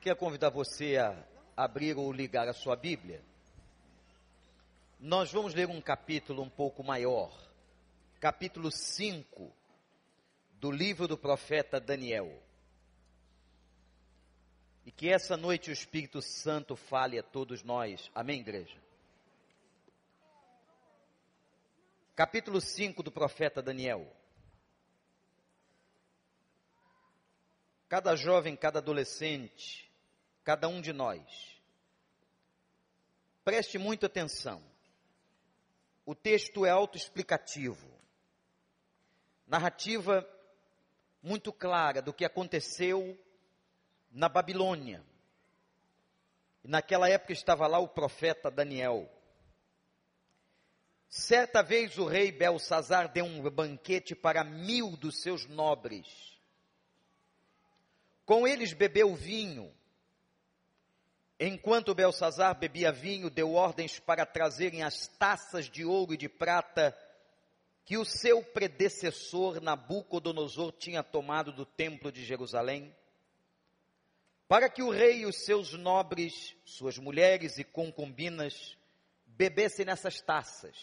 Quero convidar você a abrir ou ligar a sua Bíblia. Nós vamos ler um capítulo um pouco maior, capítulo 5 do livro do profeta Daniel. E que essa noite o Espírito Santo fale a todos nós. Amém, igreja? Capítulo 5 do profeta Daniel. Cada jovem, cada adolescente, cada um de nós. Preste muita atenção. O texto é autoexplicativo. Narrativa muito clara do que aconteceu na Babilônia. Naquela época estava lá o profeta Daniel. Certa vez o rei Belsazar deu um banquete para mil dos seus nobres. Com eles bebeu vinho Enquanto Belsazar bebia vinho, deu ordens para trazerem as taças de ouro e de prata que o seu predecessor Nabucodonosor tinha tomado do templo de Jerusalém, para que o rei e os seus nobres, suas mulheres e concubinas, bebessem nessas taças.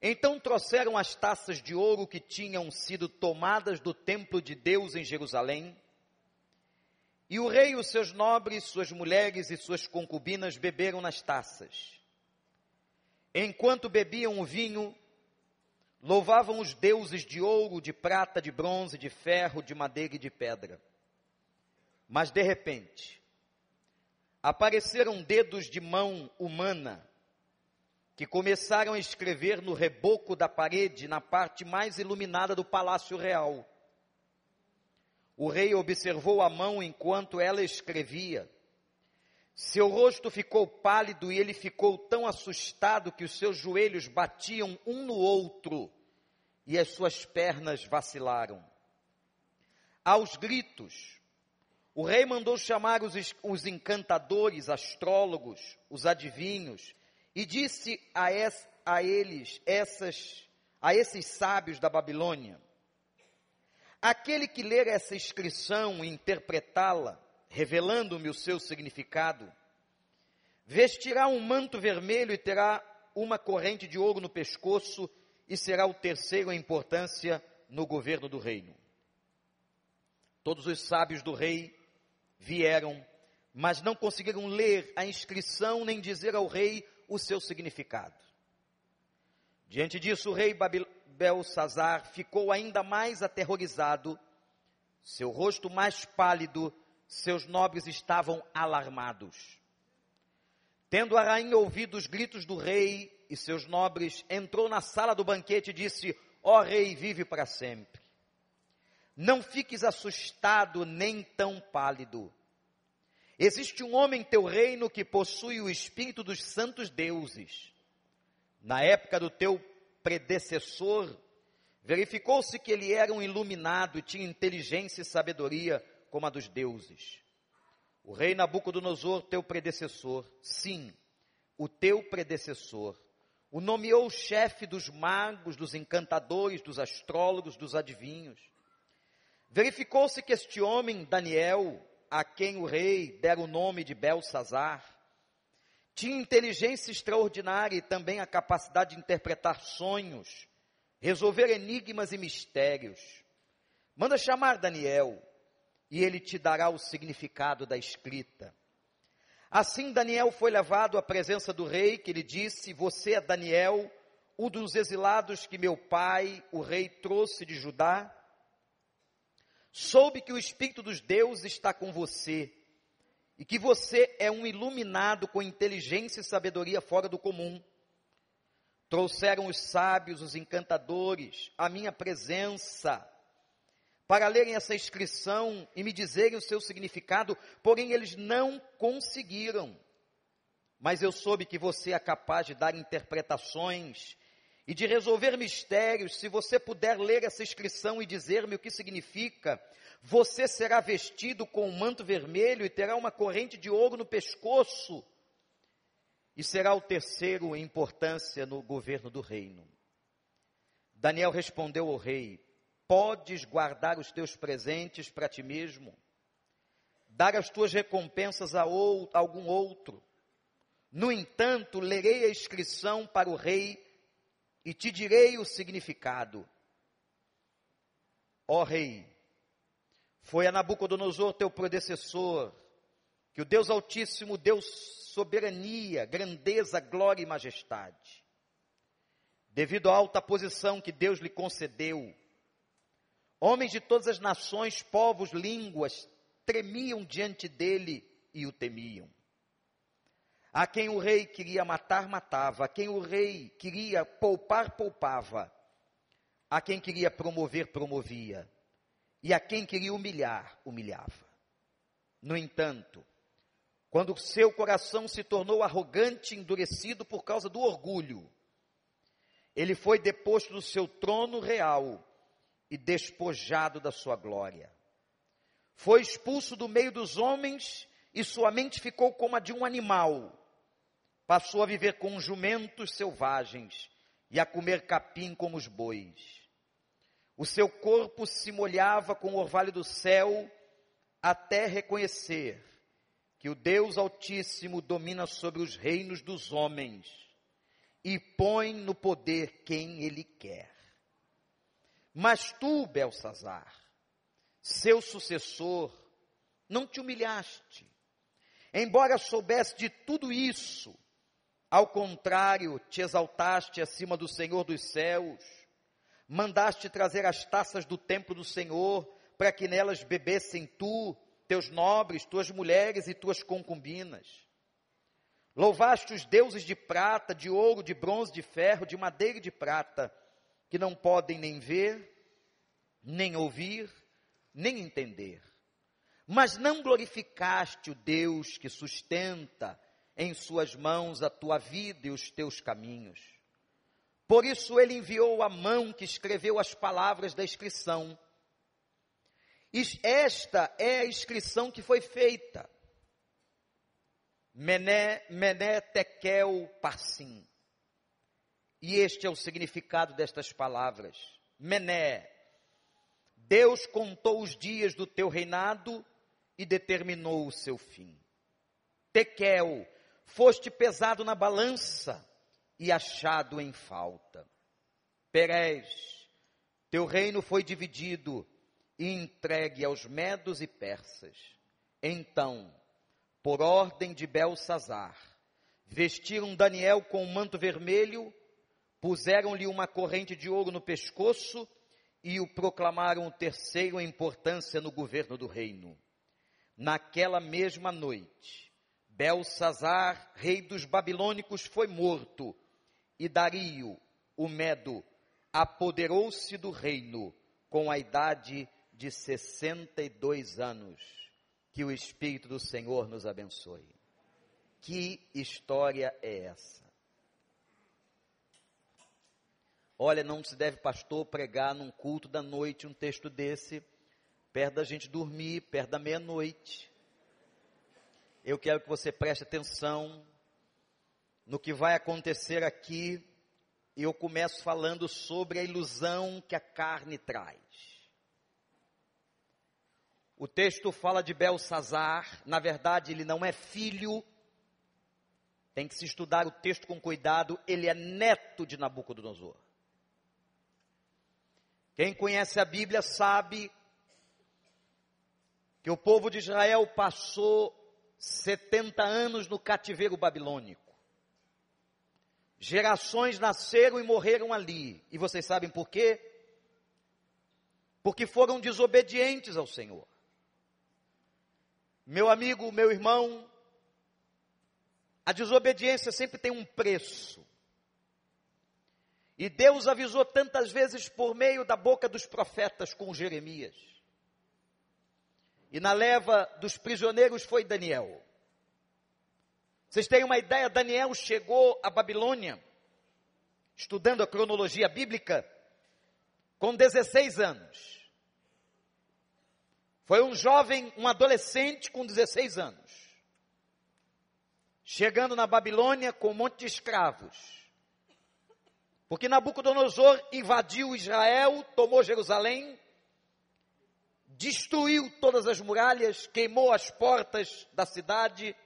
Então trouxeram as taças de ouro que tinham sido tomadas do templo de Deus em Jerusalém, e o rei, os seus nobres, suas mulheres e suas concubinas beberam nas taças. Enquanto bebiam o vinho, louvavam os deuses de ouro, de prata, de bronze, de ferro, de madeira e de pedra. Mas de repente, apareceram dedos de mão humana que começaram a escrever no reboco da parede, na parte mais iluminada do palácio real. O rei observou a mão enquanto ela escrevia. Seu rosto ficou pálido e ele ficou tão assustado que os seus joelhos batiam um no outro e as suas pernas vacilaram. Aos gritos, o rei mandou chamar os, os encantadores, astrólogos, os adivinhos e disse a, es, a eles, essas, a esses sábios da Babilônia: Aquele que ler essa inscrição e interpretá-la, revelando-me o seu significado, vestirá um manto vermelho e terá uma corrente de ouro no pescoço e será o terceiro em importância no governo do reino. Todos os sábios do rei vieram, mas não conseguiram ler a inscrição nem dizer ao rei o seu significado. Diante disso, o rei Babil Belsazar ficou ainda mais aterrorizado, seu rosto mais pálido, seus nobres estavam alarmados. Tendo a rainha ouvido os gritos do rei e seus nobres, entrou na sala do banquete e disse: Ó oh, rei, vive para sempre. Não fiques assustado nem tão pálido. Existe um homem em teu reino que possui o espírito dos santos deuses. Na época do teu predecessor, verificou-se que ele era um iluminado e tinha inteligência e sabedoria como a dos deuses. O rei Nabucodonosor, teu predecessor, sim, o teu predecessor, o nomeou chefe dos magos, dos encantadores, dos astrólogos, dos adivinhos. Verificou-se que este homem, Daniel, a quem o rei dera o nome de Belsazar, tinha inteligência extraordinária e também a capacidade de interpretar sonhos, resolver enigmas e mistérios. Manda chamar Daniel e ele te dará o significado da escrita. Assim Daniel foi levado à presença do rei, que lhe disse: Você é Daniel, um dos exilados que meu pai, o rei, trouxe de Judá? Soube que o Espírito dos deuses está com você e que você é um iluminado com inteligência e sabedoria fora do comum. Trouxeram os sábios, os encantadores, a minha presença, para lerem essa inscrição e me dizerem o seu significado, porém eles não conseguiram. Mas eu soube que você é capaz de dar interpretações e de resolver mistérios. Se você puder ler essa inscrição e dizer-me o que significa, você será vestido com um manto vermelho e terá uma corrente de ouro no pescoço. E será o terceiro em importância no governo do reino. Daniel respondeu ao rei: Podes guardar os teus presentes para ti mesmo. dar as tuas recompensas a, ou, a algum outro. No entanto, lerei a inscrição para o rei e te direi o significado. Ó rei, foi a Nabucodonosor teu predecessor, que o Deus Altíssimo deu soberania, grandeza, glória e majestade. Devido à alta posição que Deus lhe concedeu, homens de todas as nações, povos, línguas, tremiam diante dele e o temiam. A quem o rei queria matar, matava. A quem o rei queria poupar, poupava. A quem queria promover, promovia. E a quem queria humilhar, humilhava. No entanto, quando seu coração se tornou arrogante endurecido por causa do orgulho, ele foi deposto do seu trono real e despojado da sua glória. Foi expulso do meio dos homens e sua mente ficou como a de um animal Passou a viver com jumentos selvagens e a comer capim como os bois. O seu corpo se molhava com o orvalho do céu até reconhecer que o Deus Altíssimo domina sobre os reinos dos homens e põe no poder quem ele quer. Mas tu, Belsazar, seu sucessor, não te humilhaste, embora soubesse de tudo isso, ao contrário, te exaltaste acima do Senhor dos céus, mandaste trazer as taças do templo do Senhor, para que nelas bebessem tu, teus nobres, tuas mulheres e tuas concubinas. Louvaste os deuses de prata, de ouro, de bronze, de ferro, de madeira e de prata, que não podem nem ver, nem ouvir, nem entender. Mas não glorificaste o Deus que sustenta em suas mãos a tua vida e os teus caminhos. Por isso ele enviou a mão que escreveu as palavras da inscrição. Esta é a inscrição que foi feita. Mené, Mené Tekel Parsim. E este é o significado destas palavras. Mené, Deus contou os dias do teu reinado e determinou o seu fim. Tekel, foste pesado na balança e achado em falta. Perez, teu reino foi dividido e entregue aos medos e persas. Então, por ordem de Belsazar, vestiram Daniel com um manto vermelho, puseram-lhe uma corrente de ouro no pescoço e o proclamaram o terceiro em importância no governo do reino. Naquela mesma noite, Belsazar, rei dos babilônicos, foi morto, e Dario, o Medo, apoderou-se do reino com a idade de 62 anos. Que o Espírito do Senhor nos abençoe. Que história é essa? Olha, não se deve, pastor, pregar num culto da noite um texto desse, perto da gente dormir, perto da meia-noite eu quero que você preste atenção no que vai acontecer aqui. Eu começo falando sobre a ilusão que a carne traz. O texto fala de Belsazar, na verdade ele não é filho, tem que se estudar o texto com cuidado, ele é neto de Nabucodonosor. Quem conhece a Bíblia sabe que o povo de Israel passou 70 anos no cativeiro babilônico. Gerações nasceram e morreram ali. E vocês sabem por quê? Porque foram desobedientes ao Senhor. Meu amigo, meu irmão, a desobediência sempre tem um preço. E Deus avisou tantas vezes por meio da boca dos profetas com Jeremias. E na leva dos prisioneiros foi Daniel. Vocês têm uma ideia? Daniel chegou à Babilônia, estudando a cronologia bíblica, com 16 anos. Foi um jovem, um adolescente com 16 anos. Chegando na Babilônia com um monte de escravos. Porque Nabucodonosor invadiu Israel, tomou Jerusalém, destruiu todas as muralhas, queimou as portas da cidade,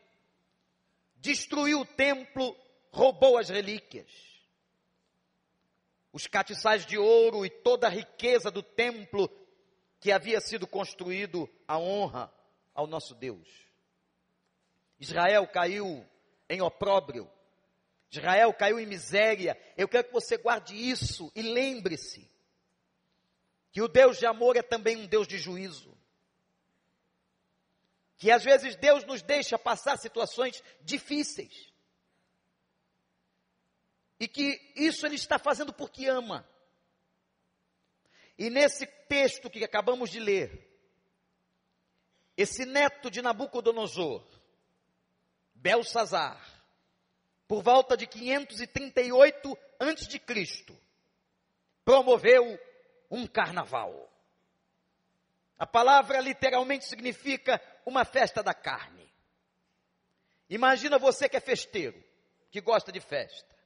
destruiu o templo, roubou as relíquias. Os catiçais de ouro e toda a riqueza do templo que havia sido construído a honra ao nosso Deus. Israel caiu em opróbrio. Israel caiu em miséria. Eu quero que você guarde isso e lembre-se que o Deus de amor é também um Deus de juízo. Que às vezes Deus nos deixa passar situações difíceis. E que isso Ele está fazendo porque ama. E nesse texto que acabamos de ler, esse neto de Nabucodonosor, Belsazar, por volta de 538 a.C., promoveu um carnaval. A palavra literalmente significa uma festa da carne. Imagina você que é festeiro, que gosta de festa.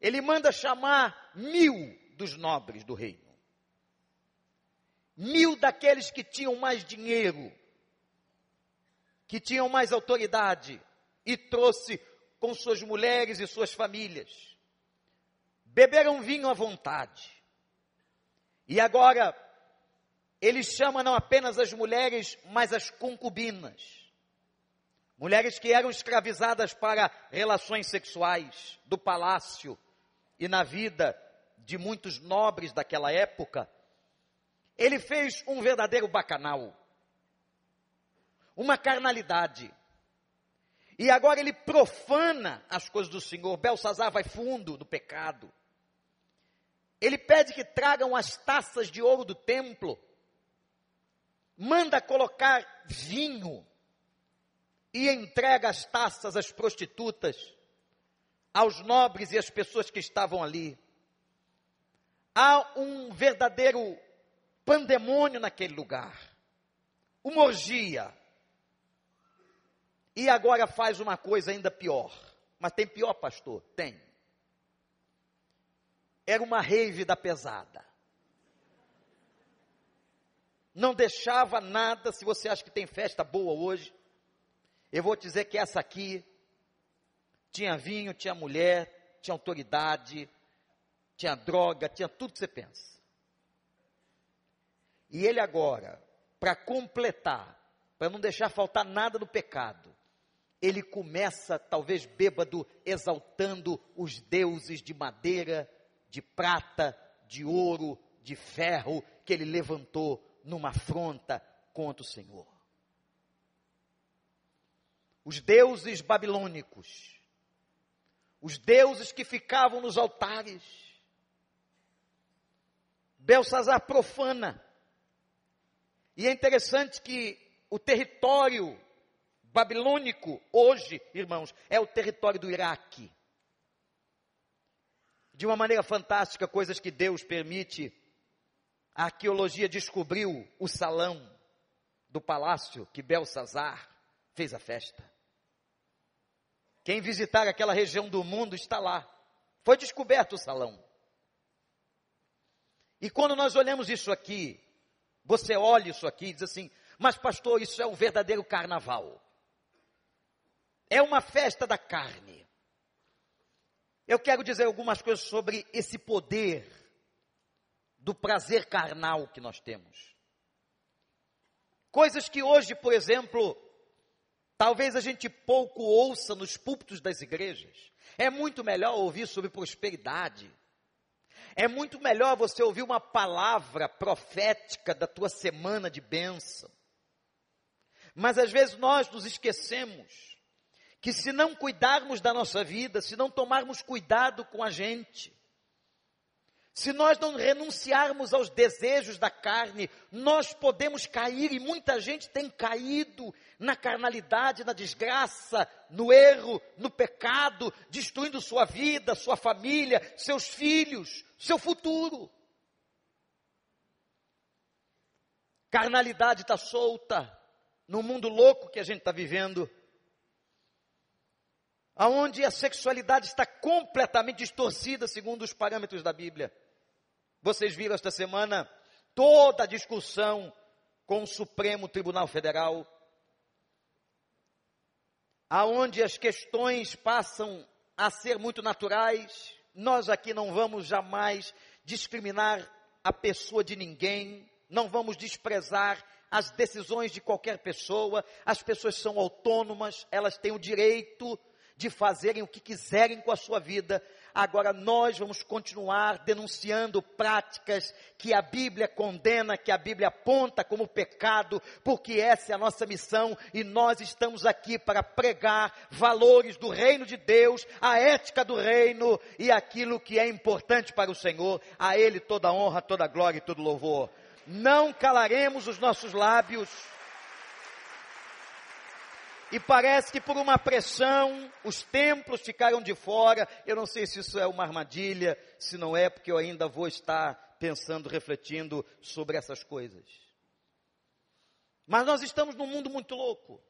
Ele manda chamar mil dos nobres do reino. Mil daqueles que tinham mais dinheiro, que tinham mais autoridade, e trouxe com suas mulheres e suas famílias. Beberam vinho à vontade. E agora, ele chama não apenas as mulheres, mas as concubinas. Mulheres que eram escravizadas para relações sexuais do palácio e na vida de muitos nobres daquela época. Ele fez um verdadeiro bacanal, uma carnalidade. E agora ele profana as coisas do Senhor. Belsazar vai fundo no pecado. Ele pede que tragam as taças de ouro do templo, manda colocar vinho e entrega as taças às prostitutas, aos nobres e às pessoas que estavam ali. Há um verdadeiro pandemônio naquele lugar, uma orgia. E agora faz uma coisa ainda pior. Mas tem pior, pastor? Tem era uma rave da pesada. Não deixava nada, se você acha que tem festa boa hoje, eu vou te dizer que essa aqui tinha vinho, tinha mulher, tinha autoridade, tinha droga, tinha tudo que você pensa. E ele agora, para completar, para não deixar faltar nada do pecado, ele começa, talvez bêbado, exaltando os deuses de madeira, de prata, de ouro, de ferro que ele levantou numa afronta contra o Senhor. Os deuses babilônicos, os deuses que ficavam nos altares. Belsazar profana. E é interessante que o território babilônico, hoje, irmãos, é o território do Iraque de uma maneira fantástica coisas que Deus permite. A arqueologia descobriu o salão do palácio que Belsazar fez a festa. Quem visitar aquela região do mundo está lá. Foi descoberto o salão. E quando nós olhamos isso aqui, você olha isso aqui e diz assim: Mas, pastor, isso é o verdadeiro carnaval. É uma festa da carne. Eu quero dizer algumas coisas sobre esse poder do prazer carnal que nós temos. Coisas que hoje, por exemplo, talvez a gente pouco ouça nos púlpitos das igrejas. É muito melhor ouvir sobre prosperidade. É muito melhor você ouvir uma palavra profética da tua semana de bênção. Mas às vezes nós nos esquecemos que se não cuidarmos da nossa vida, se não tomarmos cuidado com a gente, se nós não renunciarmos aos desejos da carne, nós podemos cair, e muita gente tem caído na carnalidade, na desgraça, no erro, no pecado, destruindo sua vida, sua família, seus filhos, seu futuro. Carnalidade está solta no mundo louco que a gente está vivendo aonde a sexualidade está completamente distorcida segundo os parâmetros da Bíblia. Vocês viram esta semana toda a discussão com o Supremo Tribunal Federal, aonde as questões passam a ser muito naturais. Nós aqui não vamos jamais discriminar a pessoa de ninguém, não vamos desprezar as decisões de qualquer pessoa. As pessoas são autônomas, elas têm o direito de fazerem o que quiserem com a sua vida. Agora nós vamos continuar denunciando práticas que a Bíblia condena, que a Bíblia aponta como pecado, porque essa é a nossa missão e nós estamos aqui para pregar valores do reino de Deus, a ética do reino e aquilo que é importante para o Senhor. A Ele toda honra, toda glória e todo louvor. Não calaremos os nossos lábios e parece que por uma pressão, os templos ficaram de fora. Eu não sei se isso é uma armadilha, se não é, porque eu ainda vou estar pensando, refletindo sobre essas coisas. Mas nós estamos num mundo muito louco.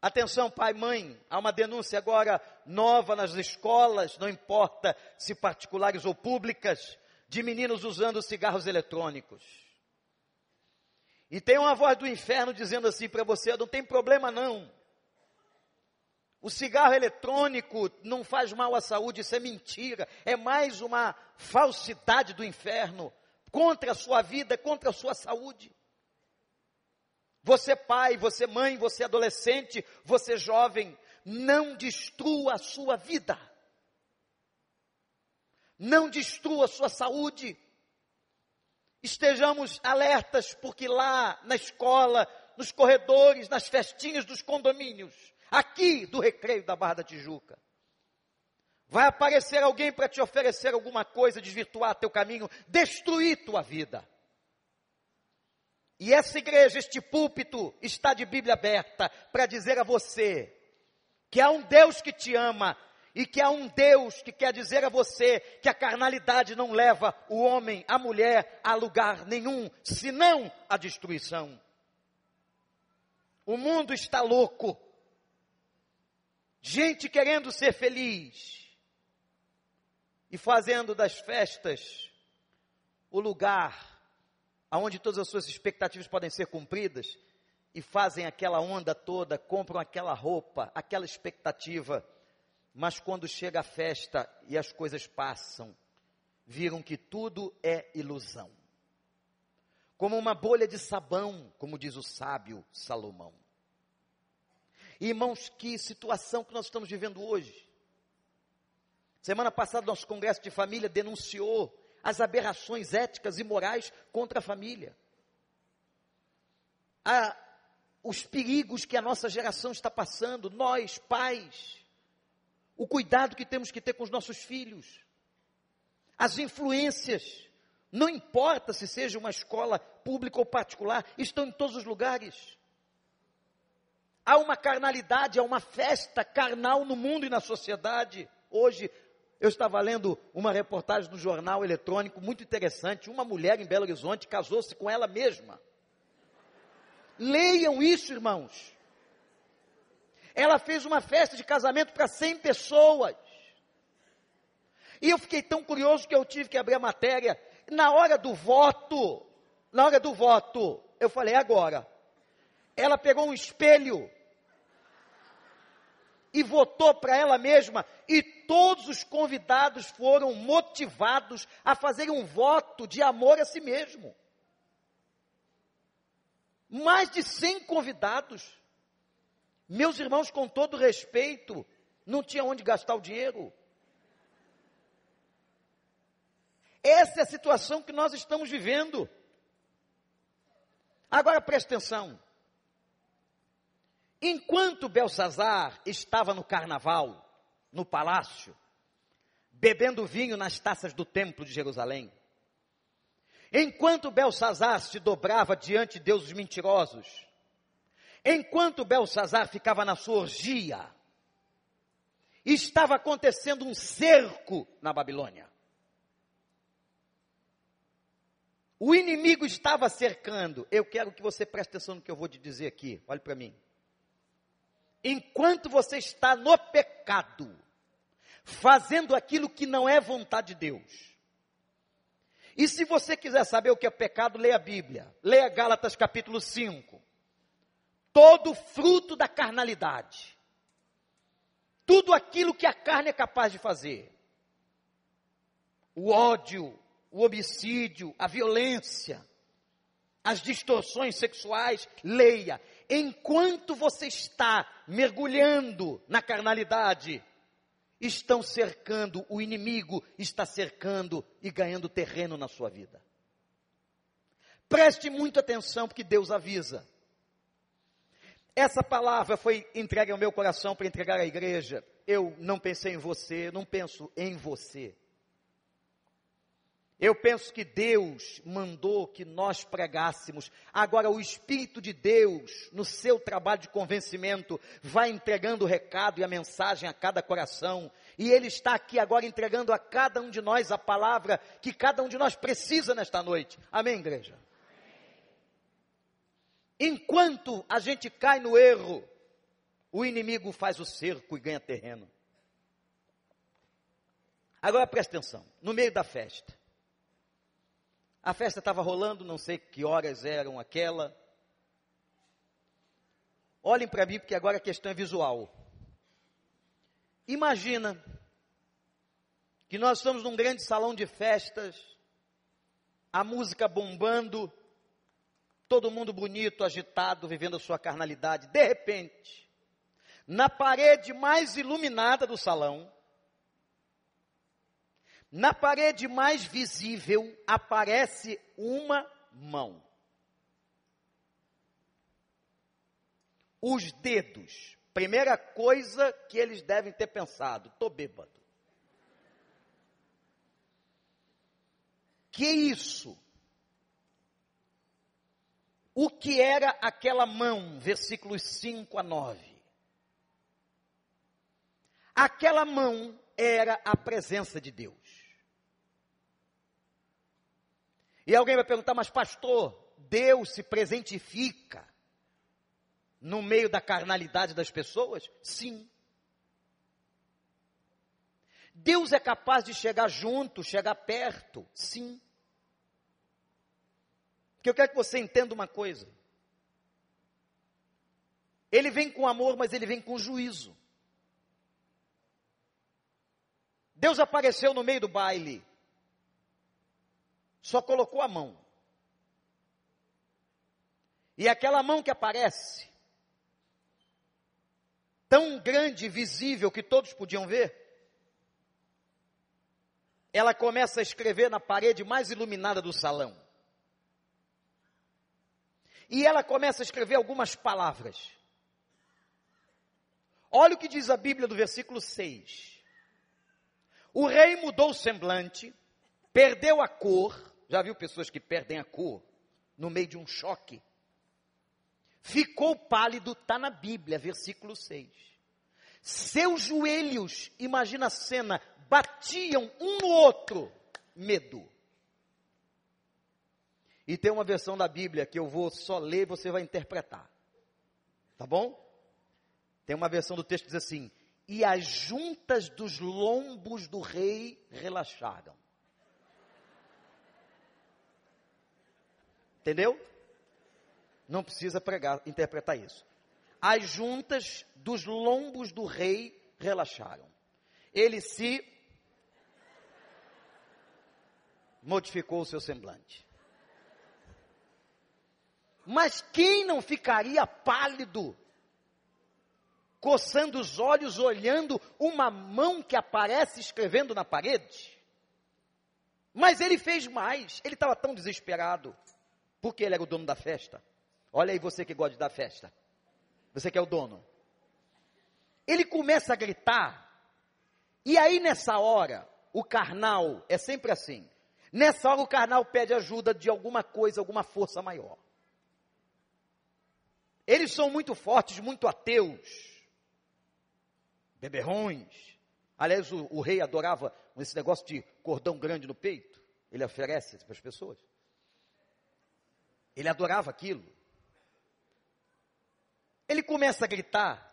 Atenção, pai, mãe, há uma denúncia agora nova nas escolas, não importa se particulares ou públicas, de meninos usando cigarros eletrônicos. E tem uma voz do inferno dizendo assim para você: não tem problema não. O cigarro eletrônico não faz mal à saúde, isso é mentira. É mais uma falsidade do inferno contra a sua vida, contra a sua saúde. Você pai, você mãe, você adolescente, você jovem, não destrua a sua vida. Não destrua a sua saúde. Estejamos alertas, porque lá na escola, nos corredores, nas festinhas dos condomínios, aqui do recreio da Barra da Tijuca. Vai aparecer alguém para te oferecer alguma coisa, desvirtuar teu caminho, destruir tua vida. E essa igreja, este púlpito, está de Bíblia aberta para dizer a você que há um Deus que te ama e que há um Deus que quer dizer a você que a carnalidade não leva o homem, a mulher, a lugar nenhum, senão a destruição. O mundo está louco. Gente querendo ser feliz e fazendo das festas o lugar aonde todas as suas expectativas podem ser cumpridas e fazem aquela onda toda, compram aquela roupa, aquela expectativa, mas quando chega a festa e as coisas passam, viram que tudo é ilusão. Como uma bolha de sabão, como diz o sábio Salomão. Irmãos, que situação que nós estamos vivendo hoje. Semana passada, nosso congresso de família denunciou as aberrações éticas e morais contra a família. A, os perigos que a nossa geração está passando, nós, pais, o cuidado que temos que ter com os nossos filhos, as influências, não importa se seja uma escola pública ou particular, estão em todos os lugares. Há uma carnalidade, há uma festa carnal no mundo e na sociedade. Hoje, eu estava lendo uma reportagem no jornal eletrônico muito interessante. Uma mulher em Belo Horizonte casou-se com ela mesma. Leiam isso, irmãos. Ela fez uma festa de casamento para 100 pessoas. E eu fiquei tão curioso que eu tive que abrir a matéria. Na hora do voto, na hora do voto, eu falei, agora. Ela pegou um espelho e votou para ela mesma, e todos os convidados foram motivados a fazer um voto de amor a si mesmo. Mais de 100 convidados. Meus irmãos, com todo respeito, não tinha onde gastar o dinheiro. Essa é a situação que nós estamos vivendo. Agora preste atenção. Enquanto Belsazar estava no carnaval, no palácio, bebendo vinho nas taças do templo de Jerusalém, enquanto Belsazar se dobrava diante de deuses mentirosos, enquanto Belsazar ficava na sua orgia, estava acontecendo um cerco na Babilônia. O inimigo estava cercando. Eu quero que você preste atenção no que eu vou te dizer aqui. Olhe para mim enquanto você está no pecado, fazendo aquilo que não é vontade de Deus, E se você quiser saber o que é pecado, leia a Bíblia. Leia Gálatas capítulo 5. Todo fruto da carnalidade. Tudo aquilo que a carne é capaz de fazer. O ódio, o homicídio, a violência, as distorções sexuais, leia. Enquanto você está mergulhando na carnalidade, estão cercando, o inimigo está cercando e ganhando terreno na sua vida. Preste muita atenção, porque Deus avisa. Essa palavra foi entregue ao meu coração para entregar à igreja. Eu não pensei em você, não penso em você. Eu penso que Deus mandou que nós pregássemos. Agora, o Espírito de Deus, no seu trabalho de convencimento, vai entregando o recado e a mensagem a cada coração. E Ele está aqui agora entregando a cada um de nós a palavra que cada um de nós precisa nesta noite. Amém, igreja? Enquanto a gente cai no erro, o inimigo faz o cerco e ganha terreno. Agora presta atenção: no meio da festa, a festa estava rolando, não sei que horas eram aquela. Olhem para mim, porque agora a questão é visual. Imagina que nós estamos num grande salão de festas, a música bombando, todo mundo bonito, agitado, vivendo a sua carnalidade. De repente, na parede mais iluminada do salão, na parede mais visível aparece uma mão. Os dedos. Primeira coisa que eles devem ter pensado: estou bêbado. Que isso? O que era aquela mão? Versículos 5 a 9. Aquela mão era a presença de Deus. E alguém vai perguntar, mas pastor, Deus se presentifica no meio da carnalidade das pessoas? Sim. Deus é capaz de chegar junto, chegar perto? Sim. Porque eu quero que você entenda uma coisa. Ele vem com amor, mas ele vem com juízo. Deus apareceu no meio do baile só colocou a mão. E aquela mão que aparece, tão grande e visível que todos podiam ver, ela começa a escrever na parede mais iluminada do salão. E ela começa a escrever algumas palavras. Olha o que diz a Bíblia do versículo 6. O rei mudou o semblante, perdeu a cor, já viu pessoas que perdem a cor no meio de um choque? Ficou pálido, está na Bíblia, versículo 6. Seus joelhos, imagina a cena, batiam um no outro, medo. E tem uma versão da Bíblia que eu vou só ler e você vai interpretar. Tá bom? Tem uma versão do texto que diz assim: E as juntas dos lombos do rei relaxaram. Entendeu? Não precisa pregar, interpretar isso. As juntas dos lombos do rei relaxaram. Ele se modificou o seu semblante. Mas quem não ficaria pálido, coçando os olhos, olhando uma mão que aparece escrevendo na parede? Mas ele fez mais, ele estava tão desesperado. Porque ele era o dono da festa. Olha aí você que gosta dar festa. Você que é o dono. Ele começa a gritar. E aí nessa hora, o carnal é sempre assim. Nessa hora o carnal pede ajuda de alguma coisa, alguma força maior. Eles são muito fortes, muito ateus. Beberrões. Aliás, o, o rei adorava esse negócio de cordão grande no peito. Ele oferece para as pessoas. Ele adorava aquilo. Ele começa a gritar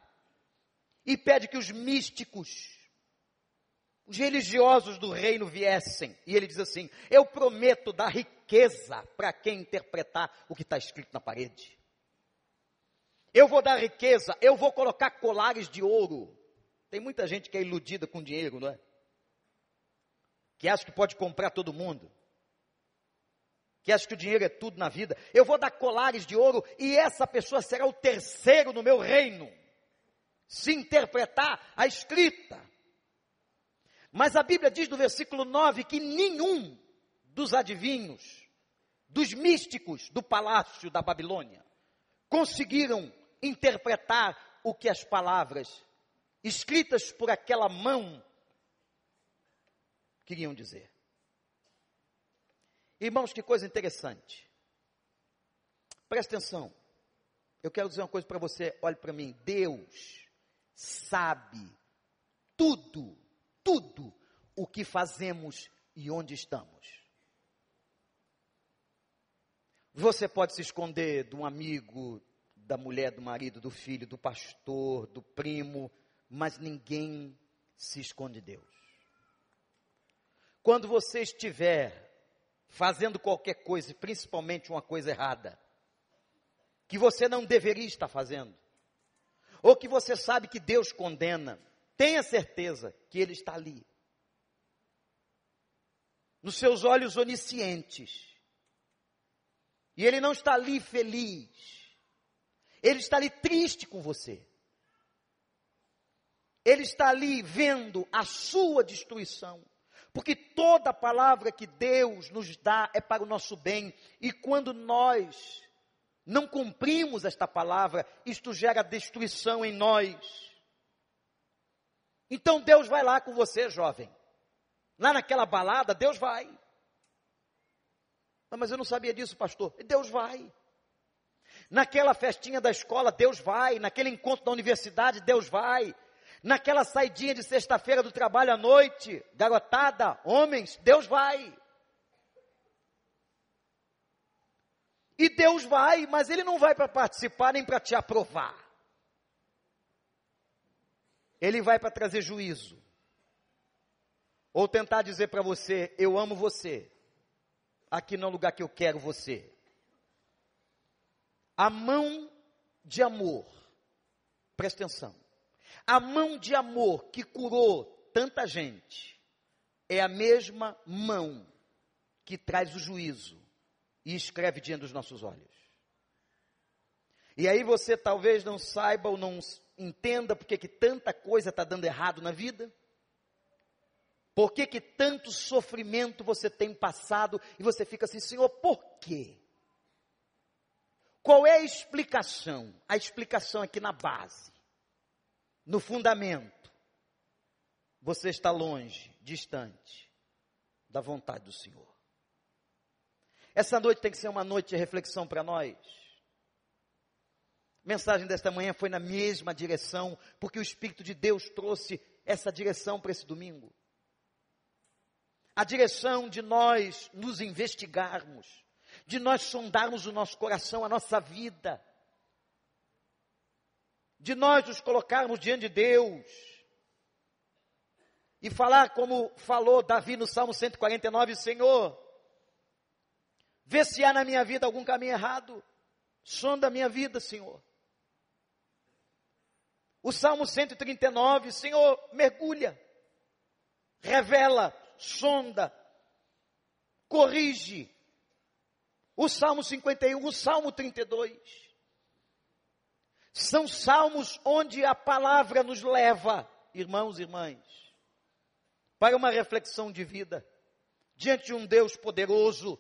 e pede que os místicos, os religiosos do reino viessem, e ele diz assim: Eu prometo dar riqueza para quem interpretar o que está escrito na parede. Eu vou dar riqueza, eu vou colocar colares de ouro. Tem muita gente que é iludida com dinheiro, não é? Que acha que pode comprar todo mundo. Que acha que o dinheiro é tudo na vida. Eu vou dar colares de ouro e essa pessoa será o terceiro no meu reino. Se interpretar a escrita. Mas a Bíblia diz no versículo 9 que nenhum dos adivinhos, dos místicos do palácio da Babilônia, conseguiram interpretar o que as palavras escritas por aquela mão queriam dizer. Irmãos, que coisa interessante. Presta atenção. Eu quero dizer uma coisa para você, olhe para mim. Deus sabe tudo tudo o que fazemos e onde estamos. Você pode se esconder de um amigo, da mulher, do marido, do filho, do pastor, do primo, mas ninguém se esconde de Deus. Quando você estiver fazendo qualquer coisa, principalmente uma coisa errada, que você não deveria estar fazendo, ou que você sabe que Deus condena, Tenha certeza que Ele está ali. Nos seus olhos oniscientes. E Ele não está ali feliz. Ele está ali triste com você. Ele está ali vendo a sua destruição. Porque toda palavra que Deus nos dá é para o nosso bem. E quando nós não cumprimos esta palavra, isto gera destruição em nós. Então Deus vai lá com você, jovem. Lá naquela balada, Deus vai. Mas eu não sabia disso, pastor. Deus vai. Naquela festinha da escola, Deus vai. Naquele encontro da universidade, Deus vai. Naquela saidinha de sexta-feira do trabalho à noite, garotada, homens, Deus vai. E Deus vai, mas Ele não vai para participar nem para te aprovar. Ele vai para trazer juízo. Ou tentar dizer para você: Eu amo você. Aqui não é o lugar que eu quero você. A mão de amor, presta atenção. A mão de amor que curou tanta gente é a mesma mão que traz o juízo e escreve diante dos nossos olhos. E aí você talvez não saiba ou não entenda porque que tanta coisa está dando errado na vida. Por que, que tanto sofrimento você tem passado e você fica assim, Senhor, por quê? Qual é a explicação? A explicação aqui na base, no fundamento. Você está longe, distante da vontade do Senhor. Essa noite tem que ser uma noite de reflexão para nós mensagem desta manhã foi na mesma direção, porque o Espírito de Deus trouxe essa direção para esse domingo. A direção de nós nos investigarmos, de nós sondarmos o nosso coração, a nossa vida, de nós nos colocarmos diante de Deus e falar como falou Davi no Salmo 149, Senhor, vê se há na minha vida algum caminho errado, sonda a minha vida, Senhor. O Salmo 139, Senhor, mergulha, revela, sonda, corrige. O Salmo 51, o Salmo 32. São salmos onde a palavra nos leva, irmãos e irmãs, para uma reflexão de vida, diante de um Deus poderoso,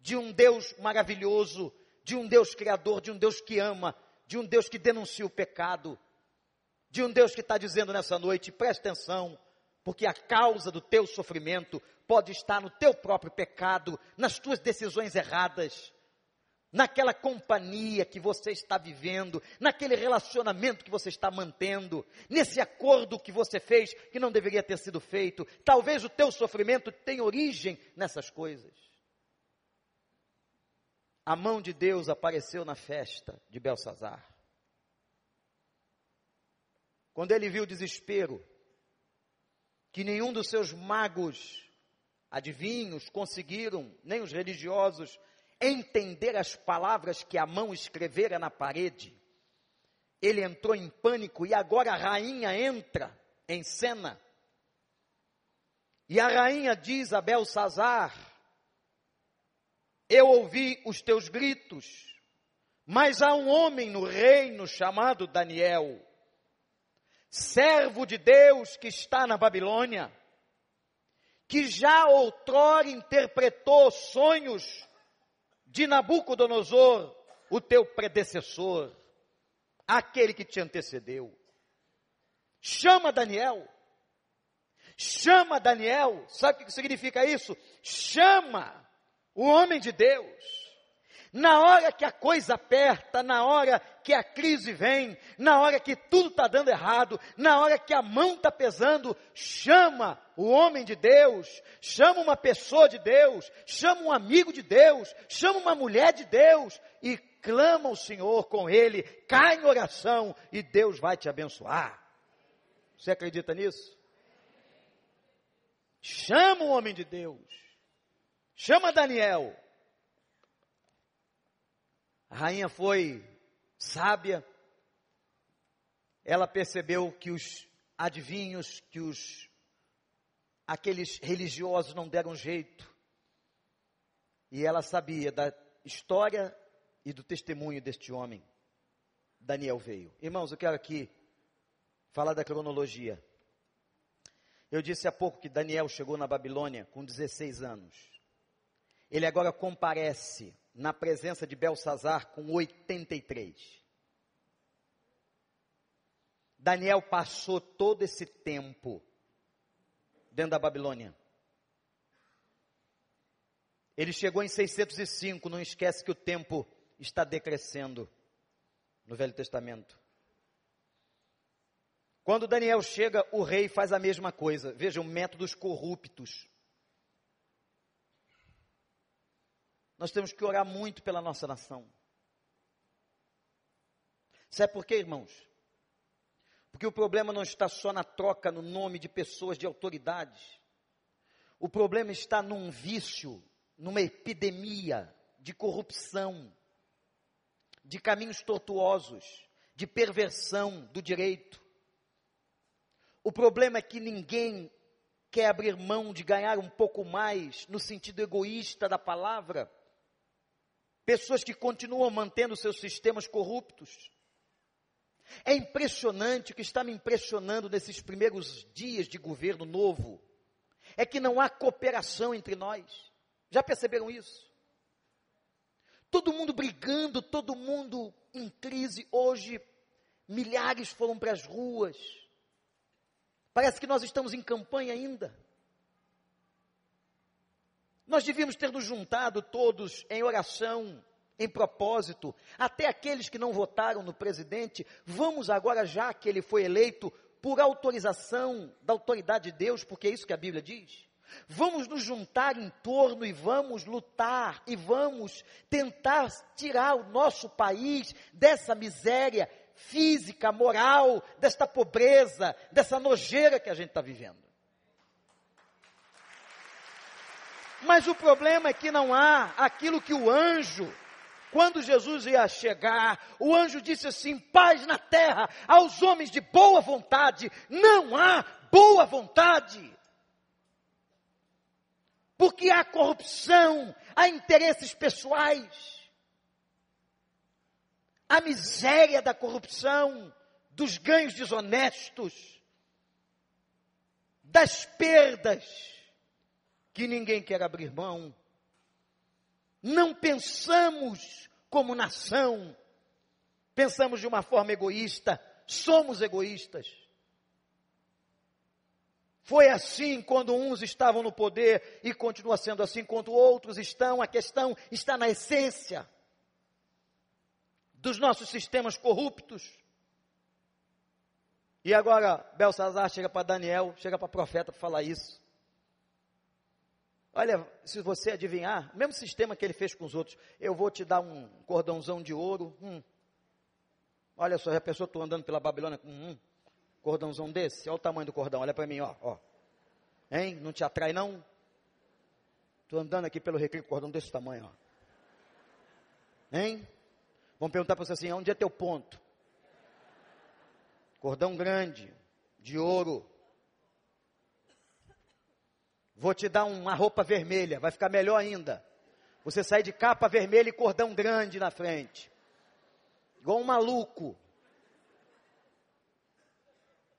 de um Deus maravilhoso, de um Deus criador, de um Deus que ama, de um Deus que denuncia o pecado, de um Deus que está dizendo nessa noite: presta atenção, porque a causa do teu sofrimento pode estar no teu próprio pecado, nas tuas decisões erradas, naquela companhia que você está vivendo, naquele relacionamento que você está mantendo, nesse acordo que você fez que não deveria ter sido feito. Talvez o teu sofrimento tenha origem nessas coisas. A mão de Deus apareceu na festa de Belsazar. Quando ele viu o desespero que nenhum dos seus magos, adivinhos, conseguiram, nem os religiosos, entender as palavras que a mão escrevera na parede. Ele entrou em pânico e agora a rainha entra em cena. E a rainha diz a Belsazar: Eu ouvi os teus gritos, mas há um homem no reino chamado Daniel, servo de Deus que está na Babilônia, que já outrora interpretou sonhos de Nabucodonosor, o teu predecessor, aquele que te antecedeu. Chama Daniel. Chama Daniel. Sabe o que significa isso? Chama o homem de Deus. Na hora que a coisa aperta, na hora que a crise vem, na hora que tudo está dando errado, na hora que a mão está pesando, chama o homem de Deus, chama uma pessoa de Deus, chama um amigo de Deus, chama uma mulher de Deus e clama ao Senhor com ele, cai em oração e Deus vai te abençoar. Você acredita nisso? Chama o homem de Deus. Chama Daniel. A rainha foi sábia. Ela percebeu que os adivinhos, que os aqueles religiosos não deram jeito. E ela sabia da história e do testemunho deste homem. Daniel veio. Irmãos, eu quero aqui falar da cronologia. Eu disse há pouco que Daniel chegou na Babilônia com 16 anos. Ele agora comparece na presença de Belsazar com 83. Daniel passou todo esse tempo dentro da Babilônia. Ele chegou em 605, não esquece que o tempo está decrescendo no Velho Testamento. Quando Daniel chega, o rei faz a mesma coisa. Vejam, métodos corruptos. Nós temos que orar muito pela nossa nação. Sabe por quê, irmãos? Porque o problema não está só na troca no nome de pessoas de autoridade. O problema está num vício, numa epidemia de corrupção, de caminhos tortuosos, de perversão do direito. O problema é que ninguém quer abrir mão de ganhar um pouco mais no sentido egoísta da palavra pessoas que continuam mantendo seus sistemas corruptos. É impressionante, o que está me impressionando nesses primeiros dias de governo novo, é que não há cooperação entre nós. Já perceberam isso? Todo mundo brigando, todo mundo em crise. Hoje, milhares foram para as ruas. Parece que nós estamos em campanha ainda. Nós devíamos ter nos juntado todos em oração, em propósito, até aqueles que não votaram no presidente, vamos agora, já que ele foi eleito, por autorização da autoridade de Deus, porque é isso que a Bíblia diz. Vamos nos juntar em torno e vamos lutar e vamos tentar tirar o nosso país dessa miséria física, moral, desta pobreza, dessa nojeira que a gente está vivendo. Mas o problema é que não há aquilo que o anjo, quando Jesus ia chegar, o anjo disse assim: paz na terra aos homens de boa vontade. Não há boa vontade. Porque há corrupção, há interesses pessoais, a miséria da corrupção, dos ganhos desonestos, das perdas que ninguém quer abrir mão. Não pensamos como nação, pensamos de uma forma egoísta, somos egoístas. Foi assim quando uns estavam no poder e continua sendo assim quando outros estão. A questão está na essência dos nossos sistemas corruptos. E agora Belsazar chega para Daniel, chega para o profeta para falar isso. Olha, se você adivinhar, o mesmo sistema que ele fez com os outros, eu vou te dar um cordãozão de ouro. Hum. Olha só, a pessoa estou andando pela Babilônia com um cordãozão desse. Olha o tamanho do cordão, olha para mim, ó, ó. Hein? Não te atrai não? Estou andando aqui pelo recreio com cordão desse tamanho, ó. Hein? Vão perguntar para você assim, onde é teu ponto? Cordão grande, de ouro. Vou te dar uma roupa vermelha, vai ficar melhor ainda. Você sai de capa vermelha e cordão grande na frente. Igual um maluco.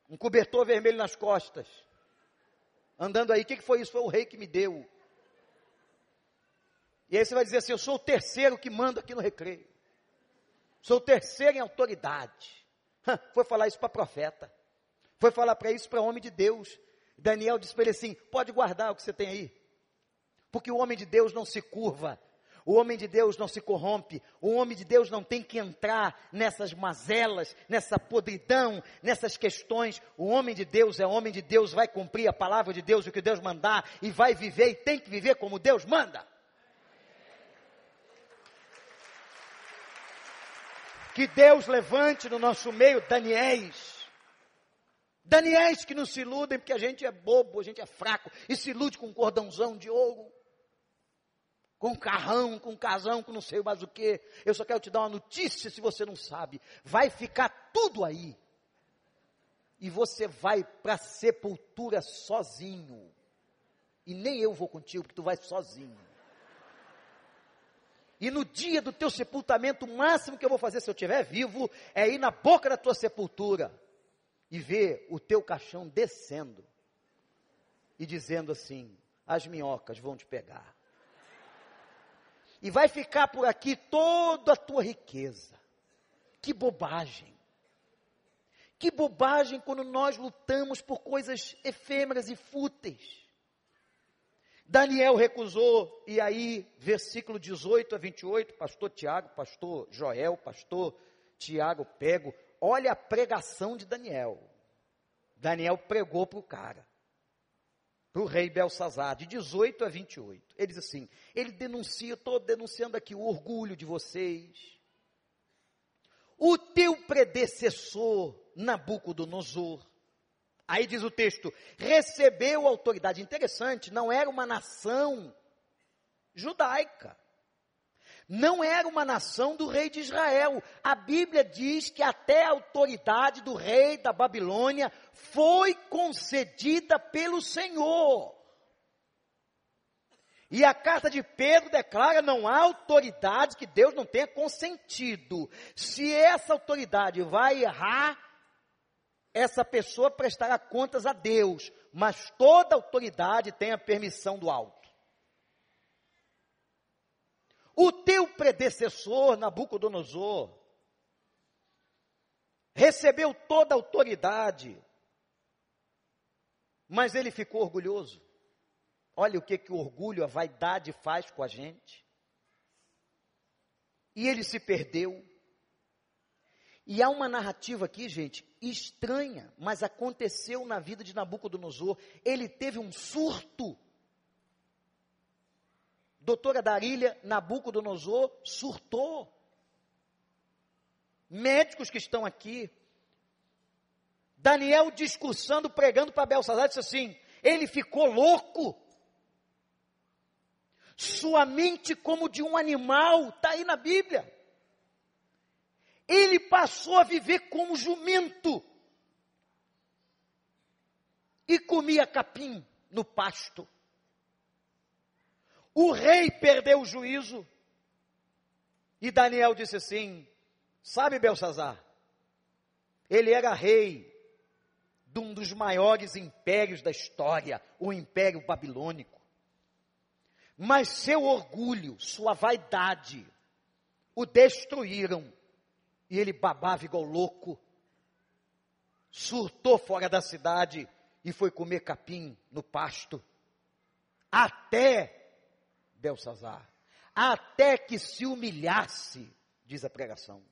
Um cobertor vermelho nas costas. Andando aí, o que, que foi isso? Foi o rei que me deu. E aí você vai dizer assim: Eu sou o terceiro que manda aqui no recreio. Sou o terceiro em autoridade. Foi falar isso para profeta. Foi falar para isso para homem de Deus. Daniel disse para ele assim: Pode guardar o que você tem aí. Porque o homem de Deus não se curva. O homem de Deus não se corrompe. O homem de Deus não tem que entrar nessas mazelas, nessa podridão, nessas questões. O homem de Deus é homem de Deus, vai cumprir a palavra de Deus, o que Deus mandar, e vai viver e tem que viver como Deus manda. Que Deus levante no nosso meio Daniéis. Daniéis que não se iludem porque a gente é bobo, a gente é fraco e se ilude com um cordãozão de ouro. Com carrão, com casão, com não sei mais o que. Eu só quero te dar uma notícia se você não sabe. Vai ficar tudo aí. E você vai para a sepultura sozinho. E nem eu vou contigo, porque tu vai sozinho. E no dia do teu sepultamento, o máximo que eu vou fazer se eu estiver vivo é ir na boca da tua sepultura e ver o teu caixão descendo e dizendo assim: as minhocas vão te pegar. E vai ficar por aqui toda a tua riqueza. Que bobagem. Que bobagem quando nós lutamos por coisas efêmeras e fúteis. Daniel recusou, e aí, versículo 18 a 28, pastor Tiago, pastor Joel, pastor Tiago Pego, olha a pregação de Daniel. Daniel pregou para o cara, para o rei Belsazar, de 18 a 28. Ele diz assim: ele denuncia, estou denunciando aqui o orgulho de vocês. O teu predecessor, Nabucodonosor, Aí diz o texto: recebeu autoridade. Interessante, não era uma nação judaica. Não era uma nação do rei de Israel. A Bíblia diz que até a autoridade do rei da Babilônia foi concedida pelo Senhor. E a carta de Pedro declara: não há autoridade que Deus não tenha consentido. Se essa autoridade vai errar, essa pessoa prestará contas a Deus, mas toda autoridade tem a permissão do alto. O teu predecessor, Nabucodonosor, recebeu toda a autoridade, mas ele ficou orgulhoso. Olha o que, que o orgulho, a vaidade faz com a gente. E ele se perdeu. E há uma narrativa aqui, gente, estranha, mas aconteceu na vida de Nabucodonosor. Ele teve um surto. Doutora Darília, Nabucodonosor surtou. Médicos que estão aqui. Daniel discursando, pregando para Belsazar, disse assim: ele ficou louco. Sua mente como de um animal, está aí na Bíblia ele passou a viver como jumento e comia capim no pasto. O rei perdeu o juízo e Daniel disse assim: Sabe, Belsazar, ele era rei de um dos maiores impérios da história, o Império Babilônico. Mas seu orgulho, sua vaidade, o destruíram e ele babava igual louco, surtou fora da cidade e foi comer capim no pasto. Até Belsazar, até que se humilhasse, diz a pregação.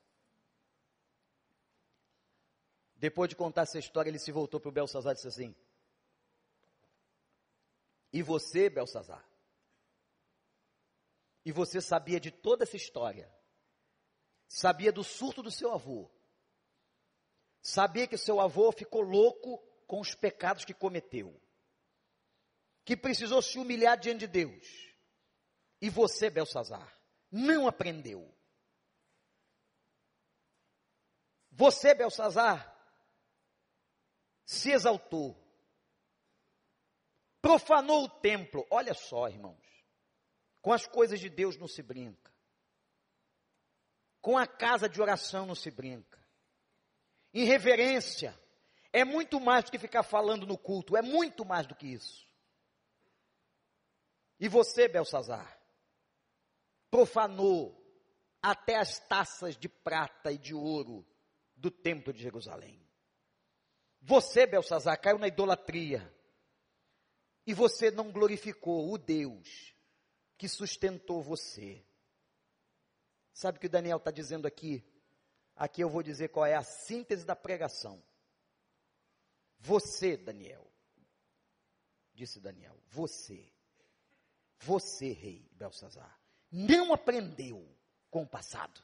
Depois de contar essa história, ele se voltou para o Belsazar e disse assim: E você, Belsazar? E você sabia de toda essa história? sabia do surto do seu avô, sabia que seu avô ficou louco com os pecados que cometeu. que precisou se humilhar diante de Deus. E você, Belsazar, não aprendeu. Você, Belsazar, se exaltou, profanou o templo. Olha só, irmãos, com as coisas de Deus não se brinca, com a casa de oração não se brinca. Irreverência é muito mais do que ficar falando no culto, é muito mais do que isso. E você, Belsazar, profanou até as taças de prata e de ouro do templo de Jerusalém. Você, Belsazar, caiu na idolatria. E você não glorificou o Deus que sustentou você. Sabe o que o Daniel está dizendo aqui? Aqui eu vou dizer qual é a síntese da pregação. Você, Daniel, disse Daniel, você, você, rei Belsazar, não aprendeu com o passado.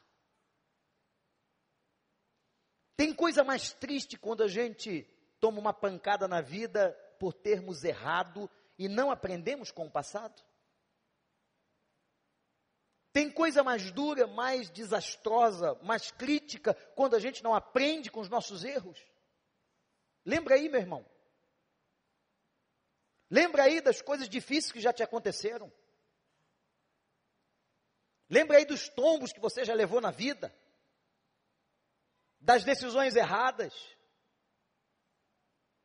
Tem coisa mais triste quando a gente toma uma pancada na vida por termos errado e não aprendemos com o passado? Tem coisa mais dura, mais desastrosa, mais crítica, quando a gente não aprende com os nossos erros? Lembra aí, meu irmão? Lembra aí das coisas difíceis que já te aconteceram? Lembra aí dos tombos que você já levou na vida? Das decisões erradas?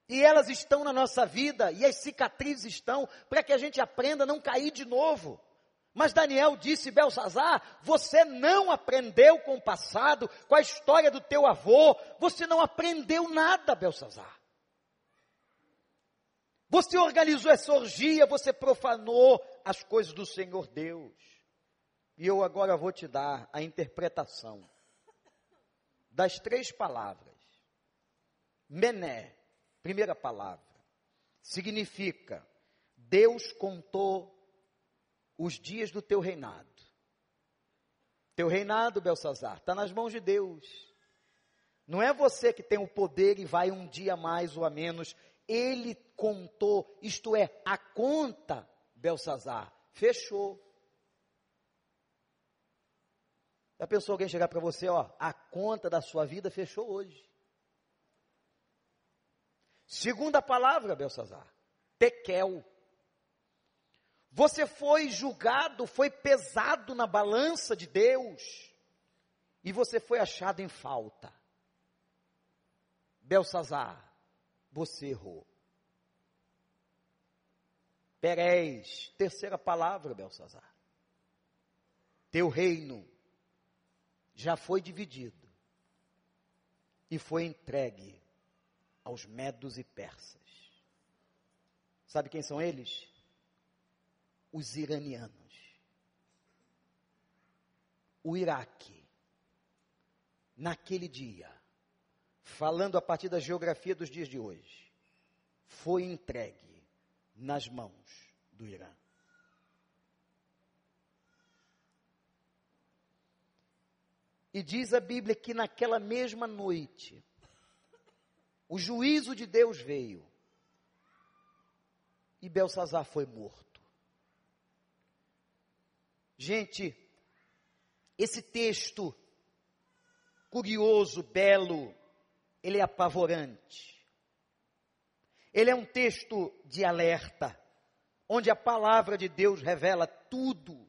E elas estão na nossa vida, e as cicatrizes estão, para que a gente aprenda a não cair de novo. Mas Daniel disse, Belsazar, você não aprendeu com o passado, com a história do teu avô, você não aprendeu nada, Belsazar. Você organizou essa orgia, você profanou as coisas do Senhor Deus. E eu agora vou te dar a interpretação das três palavras. Mené, primeira palavra, significa Deus contou os dias do teu reinado. Teu reinado, Belsazar, está nas mãos de Deus. Não é você que tem o poder e vai um dia mais ou a menos. Ele contou, isto é, a conta, Belsazar, fechou. Já pensou alguém chegar para você, ó, a conta da sua vida fechou hoje. Segunda palavra, Belsazar, tekel. Você foi julgado, foi pesado na balança de Deus, e você foi achado em falta. Belsazar, você errou. Perez, terceira palavra, Belsazar. Teu reino já foi dividido e foi entregue aos medos e persas. Sabe quem são eles? os iranianos. O Iraque, naquele dia, falando a partir da geografia dos dias de hoje, foi entregue nas mãos do Irã. E diz a Bíblia que naquela mesma noite, o juízo de Deus veio e Belsazar foi morto. Gente, esse texto curioso, belo, ele é apavorante. Ele é um texto de alerta, onde a palavra de Deus revela tudo.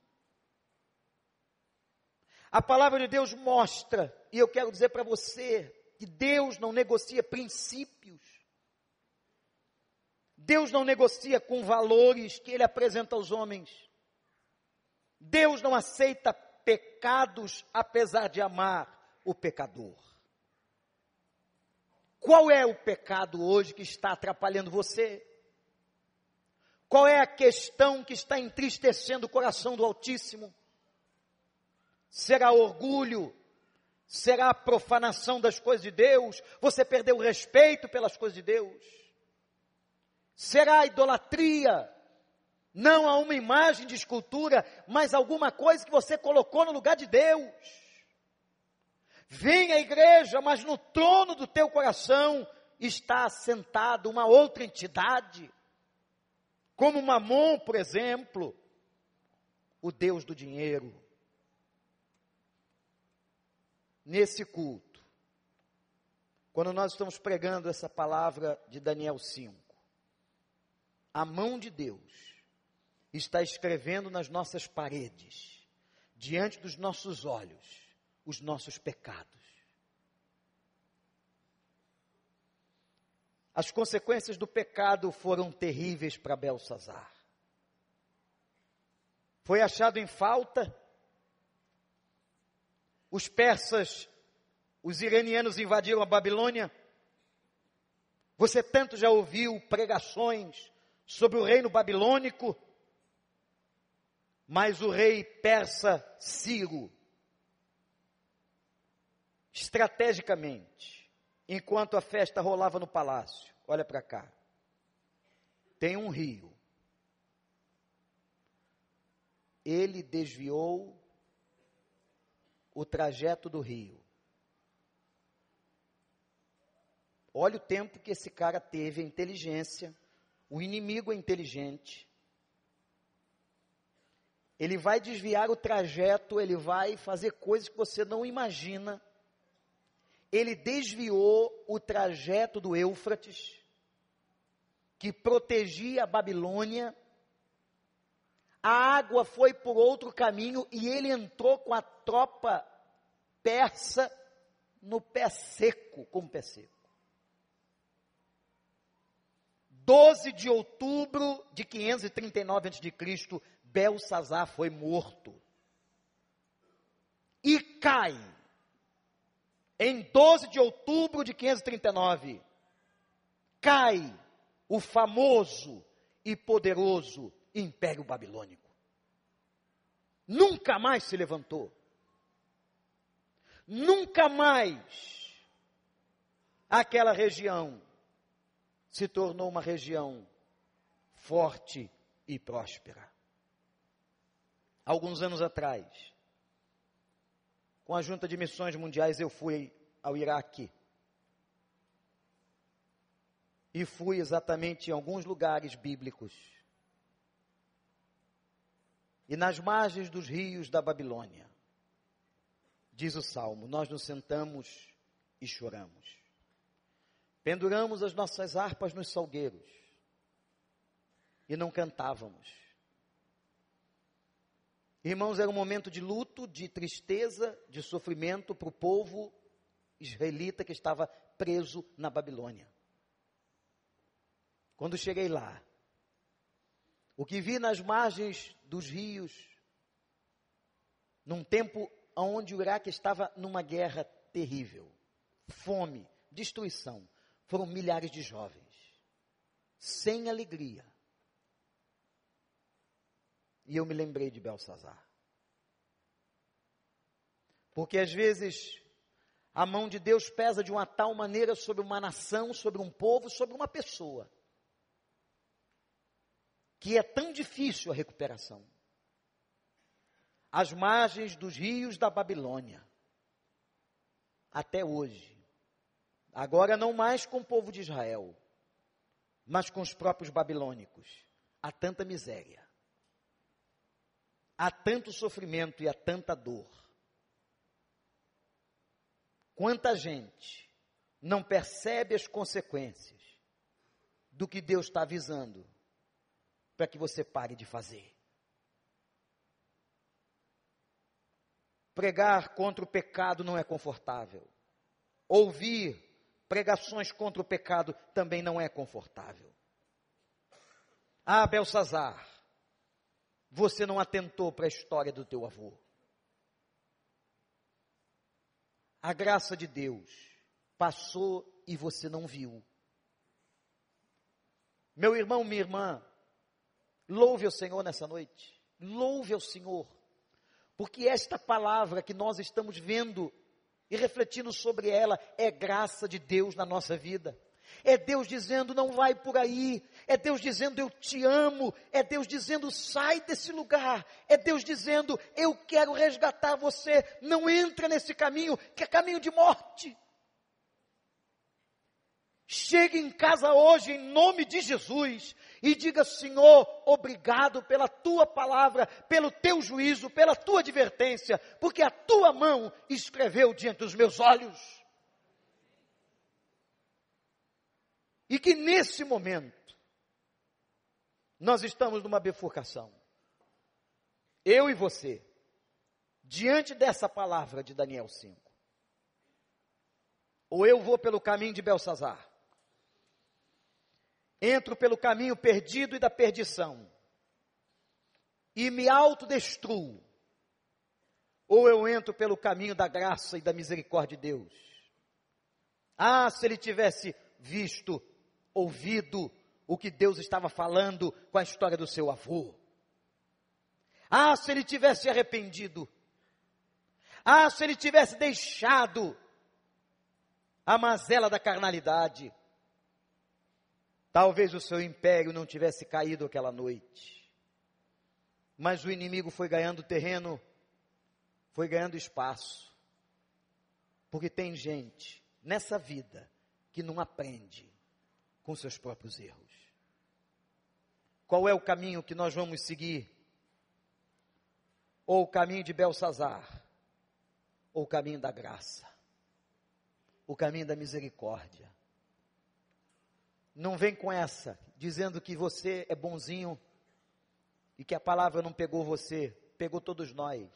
A palavra de Deus mostra, e eu quero dizer para você, que Deus não negocia princípios. Deus não negocia com valores que Ele apresenta aos homens. Deus não aceita pecados apesar de amar o pecador. Qual é o pecado hoje que está atrapalhando você? Qual é a questão que está entristecendo o coração do Altíssimo? Será orgulho? Será profanação das coisas de Deus? Você perdeu o respeito pelas coisas de Deus? Será idolatria? não a uma imagem de escultura, mas alguma coisa que você colocou no lugar de Deus. Vem à igreja, mas no trono do teu coração está sentado uma outra entidade. como Mamon, por exemplo, o Deus do dinheiro. Nesse culto, quando nós estamos pregando essa palavra de Daniel 5, a mão de Deus está escrevendo nas nossas paredes, diante dos nossos olhos, os nossos pecados. As consequências do pecado foram terríveis para Belsazar. Foi achado em falta. Os persas, os iranianos invadiram a Babilônia. Você tanto já ouviu pregações sobre o reino babilônico, mas o rei persa Ciro, estrategicamente, enquanto a festa rolava no palácio. Olha para cá. Tem um rio. Ele desviou o trajeto do rio. Olha o tempo que esse cara teve, a inteligência. O inimigo é inteligente. Ele vai desviar o trajeto, ele vai fazer coisas que você não imagina ele desviou o trajeto do Eufrates, que protegia a Babilônia. A água foi por outro caminho e ele entrou com a tropa persa no pé seco, com o pé seco. 12 de outubro de 539 a.C., Belsazar foi morto. E cai em 12 de outubro de 539, cai o famoso e poderoso Império Babilônico. Nunca mais se levantou. Nunca mais aquela região se tornou uma região forte e próspera. Alguns anos atrás, com a Junta de Missões Mundiais, eu fui ao Iraque. E fui exatamente em alguns lugares bíblicos. E nas margens dos rios da Babilônia, diz o salmo, nós nos sentamos e choramos. Penduramos as nossas harpas nos salgueiros e não cantávamos Irmãos, era um momento de luto, de tristeza, de sofrimento para o povo israelita que estava preso na Babilônia. Quando cheguei lá, o que vi nas margens dos rios, num tempo onde o Iraque estava numa guerra terrível, fome, destruição, foram milhares de jovens, sem alegria, e eu me lembrei de Belsazar. Porque às vezes a mão de Deus pesa de uma tal maneira sobre uma nação, sobre um povo, sobre uma pessoa, que é tão difícil a recuperação. As margens dos rios da Babilônia, até hoje, agora não mais com o povo de Israel, mas com os próprios babilônicos, há tanta miséria há tanto sofrimento e há tanta dor. Quanta gente não percebe as consequências do que Deus está avisando para que você pare de fazer. Pregar contra o pecado não é confortável. Ouvir pregações contra o pecado também não é confortável. Ah, Belsazar, você não atentou para a história do teu avô. A graça de Deus passou e você não viu. Meu irmão, minha irmã, louve o Senhor nessa noite. Louve ao Senhor. Porque esta palavra que nós estamos vendo e refletindo sobre ela é graça de Deus na nossa vida. É Deus dizendo: não vai por aí. É Deus dizendo: eu te amo. É Deus dizendo: sai desse lugar. É Deus dizendo: eu quero resgatar você. Não entra nesse caminho, que é caminho de morte. Chegue em casa hoje em nome de Jesus e diga: Senhor, obrigado pela tua palavra, pelo teu juízo, pela tua advertência, porque a tua mão escreveu diante dos meus olhos. E que nesse momento, nós estamos numa bifurcação. Eu e você, diante dessa palavra de Daniel 5. Ou eu vou pelo caminho de Belsazar, entro pelo caminho perdido e da perdição, e me autodestruo, ou eu entro pelo caminho da graça e da misericórdia de Deus. Ah, se ele tivesse visto, ouvido o que Deus estava falando com a história do seu avô. Ah, se ele tivesse arrependido. Ah, se ele tivesse deixado a mazela da carnalidade. Talvez o seu império não tivesse caído aquela noite. Mas o inimigo foi ganhando terreno, foi ganhando espaço. Porque tem gente nessa vida que não aprende com seus próprios erros. Qual é o caminho que nós vamos seguir? Ou o caminho de Belsazar, ou o caminho da graça, o caminho da misericórdia não vem com essa, dizendo que você é bonzinho e que a palavra não pegou você, pegou todos nós.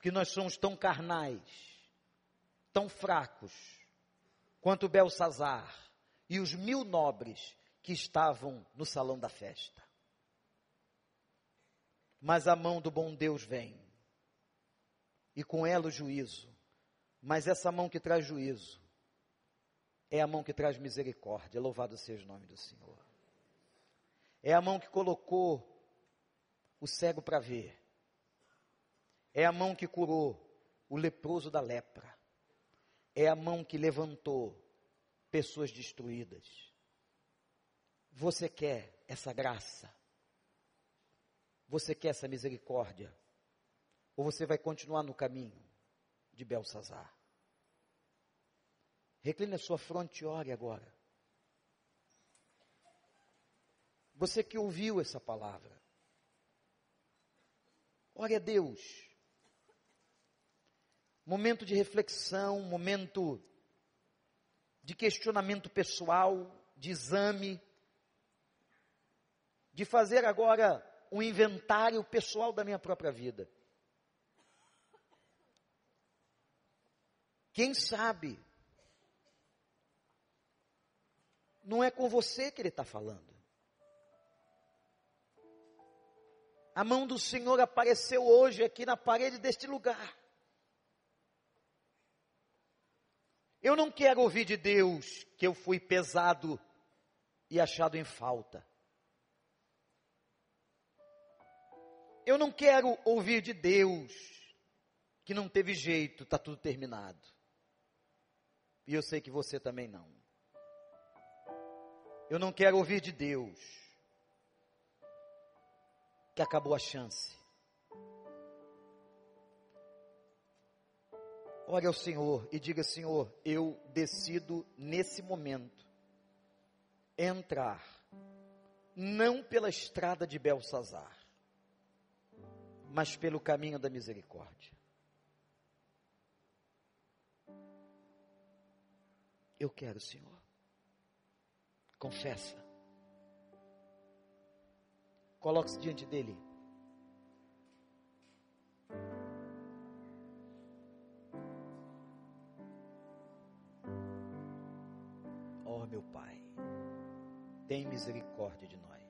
Que nós somos tão carnais, tão fracos, quanto Belsazar e os mil nobres que estavam no salão da festa. Mas a mão do bom Deus vem, e com ela o juízo, mas essa mão que traz juízo, é a mão que traz misericórdia. Louvado seja o nome do Senhor. É a mão que colocou o cego para ver. É a mão que curou o leproso da lepra. É a mão que levantou pessoas destruídas. Você quer essa graça? Você quer essa misericórdia? Ou você vai continuar no caminho de Belsazar? Recline a sua fronte e ore agora. Você que ouviu essa palavra, ore a Deus. Momento de reflexão, momento de questionamento pessoal, de exame, de fazer agora um inventário pessoal da minha própria vida. Quem sabe não é com você que ele está falando. A mão do Senhor apareceu hoje aqui na parede deste lugar. Eu não quero ouvir de Deus que eu fui pesado e achado em falta. Eu não quero ouvir de Deus que não teve jeito, está tudo terminado. E eu sei que você também não. Eu não quero ouvir de Deus que acabou a chance. Ore ao Senhor e diga: Senhor, eu decido nesse momento entrar, não pela estrada de Belsazar, mas pelo caminho da misericórdia. Eu quero, Senhor. Confessa. Coloque-se diante dele. Oh, meu Pai, tem misericórdia de nós.